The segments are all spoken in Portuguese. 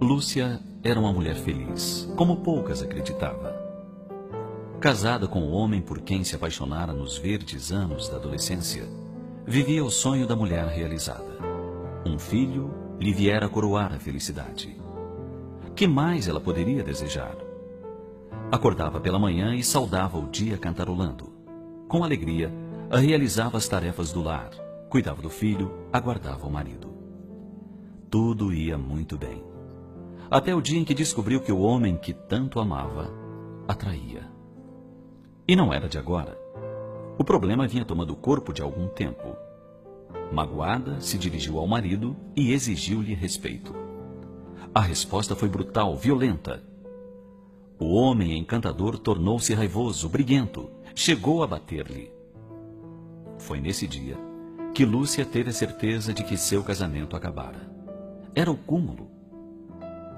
Lúcia era uma mulher feliz, como poucas acreditava. Casada com o homem por quem se apaixonara nos verdes anos da adolescência, vivia o sonho da mulher realizada. Um filho lhe viera coroar a felicidade. Que mais ela poderia desejar? Acordava pela manhã e saudava o dia cantarolando. Com alegria, realizava as tarefas do lar, cuidava do filho, aguardava o marido. Tudo ia muito bem. Até o dia em que descobriu que o homem que tanto amava atraía. E não era de agora. O problema vinha tomando corpo de algum tempo. Magoada, se dirigiu ao marido e exigiu-lhe respeito. A resposta foi brutal, violenta. O homem encantador tornou-se raivoso, briguento, chegou a bater-lhe. Foi nesse dia que Lúcia teve a certeza de que seu casamento acabara. Era o cúmulo.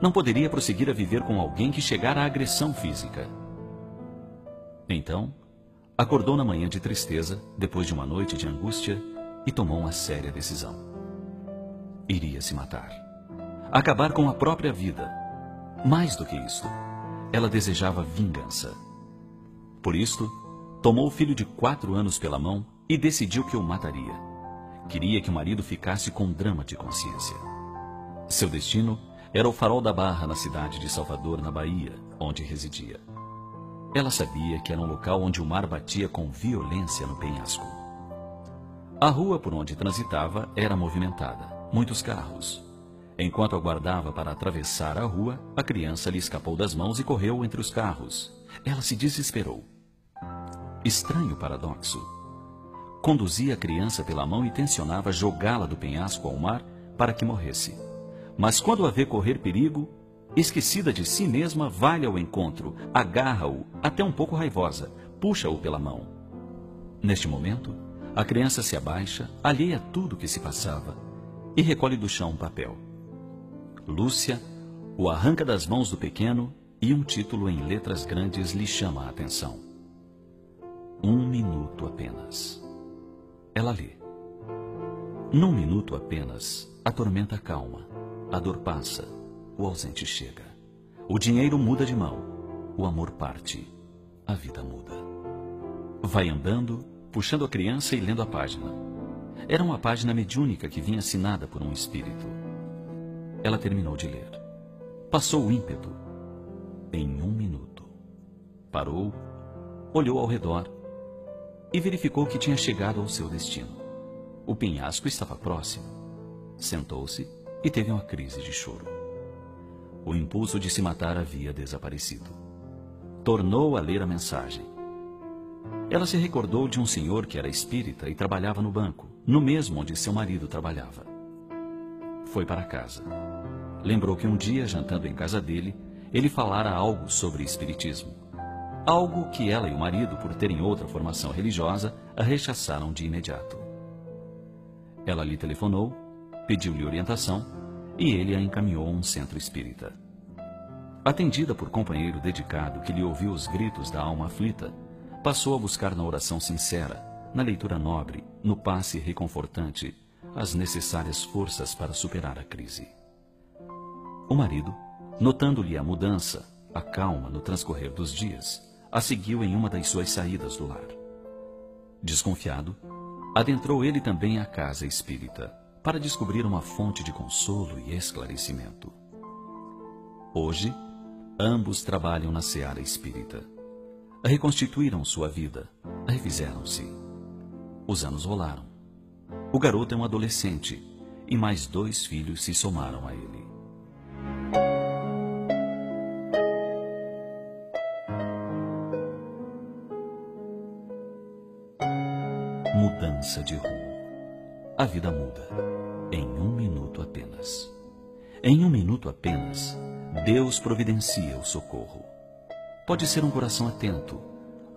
Não poderia prosseguir a viver com alguém que chegara à agressão física. Então, acordou na manhã de tristeza, depois de uma noite de angústia, e tomou uma séria decisão. Iria se matar. Acabar com a própria vida. Mais do que isto, ela desejava vingança. Por isto, tomou o filho de quatro anos pela mão e decidiu que o mataria. Queria que o marido ficasse com drama de consciência. Seu destino era o farol da Barra na cidade de Salvador, na Bahia, onde residia. Ela sabia que era um local onde o mar batia com violência no penhasco. A rua por onde transitava era movimentada, muitos carros. Enquanto aguardava para atravessar a rua, a criança lhe escapou das mãos e correu entre os carros. Ela se desesperou. Estranho paradoxo. Conduzia a criança pela mão e tensionava jogá-la do penhasco ao mar para que morresse. Mas quando a vê correr perigo, Esquecida de si mesma, vai ao encontro, agarra-o, até um pouco raivosa, puxa-o pela mão. Neste momento, a criança se abaixa, alheia a tudo que se passava, e recolhe do chão um papel. Lúcia o arranca das mãos do pequeno e um título em letras grandes lhe chama a atenção. Um minuto apenas. Ela lê. Num minuto apenas, a tormenta calma, a dor passa o ausente chega. O dinheiro muda de mão, o amor parte, a vida muda. Vai andando, puxando a criança e lendo a página. Era uma página mediúnica que vinha assinada por um espírito. Ela terminou de ler. Passou o ímpeto. Em um minuto. Parou, olhou ao redor e verificou que tinha chegado ao seu destino. O penhasco estava próximo. Sentou-se e teve uma crise de choro. O impulso de se matar havia desaparecido. Tornou a ler a mensagem. Ela se recordou de um senhor que era espírita e trabalhava no banco, no mesmo onde seu marido trabalhava. Foi para casa. Lembrou que um dia, jantando em casa dele, ele falara algo sobre espiritismo. Algo que ela e o marido, por terem outra formação religiosa, a rechaçaram de imediato. Ela lhe telefonou, pediu-lhe orientação e ele a encaminhou a um centro espírita. Atendida por companheiro dedicado que lhe ouviu os gritos da alma aflita, passou a buscar na oração sincera, na leitura nobre, no passe reconfortante, as necessárias forças para superar a crise. O marido, notando-lhe a mudança, a calma no transcorrer dos dias, a seguiu em uma das suas saídas do lar. Desconfiado, adentrou ele também a casa espírita para descobrir uma fonte de consolo e esclarecimento. Hoje, ambos trabalham na seara espírita. Reconstituíram sua vida, refizeram-se. Os anos rolaram. O garoto é um adolescente e mais dois filhos se somaram a ele. Mudança de rumo a vida muda. Em um minuto apenas. Em um minuto apenas, Deus providencia o socorro. Pode ser um coração atento,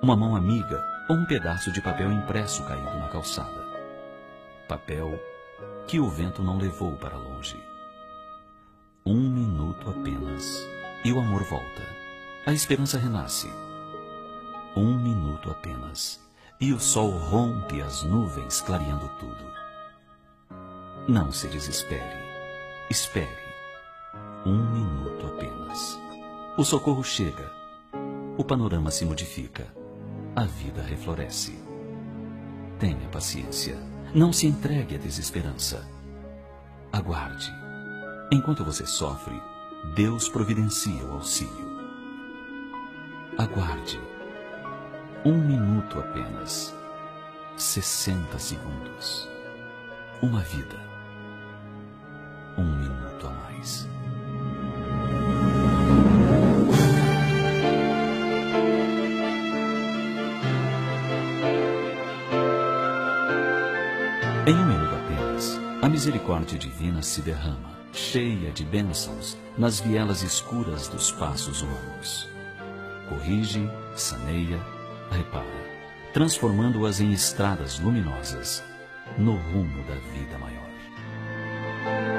uma mão amiga ou um pedaço de papel impresso caído na calçada. Papel que o vento não levou para longe. Um minuto apenas e o amor volta. A esperança renasce. Um minuto apenas e o sol rompe as nuvens, clareando tudo. Não se desespere. Espere. Um minuto apenas. O socorro chega. O panorama se modifica. A vida refloresce. Tenha paciência. Não se entregue à desesperança. Aguarde. Enquanto você sofre, Deus providencia o auxílio. Aguarde. Um minuto apenas. 60 segundos. Uma vida. Um minuto a mais. Em um minuto apenas, a misericórdia divina se derrama, cheia de bênçãos, nas vielas escuras dos passos humanos. Corrige, saneia, repara, transformando-as em estradas luminosas no rumo da vida maior.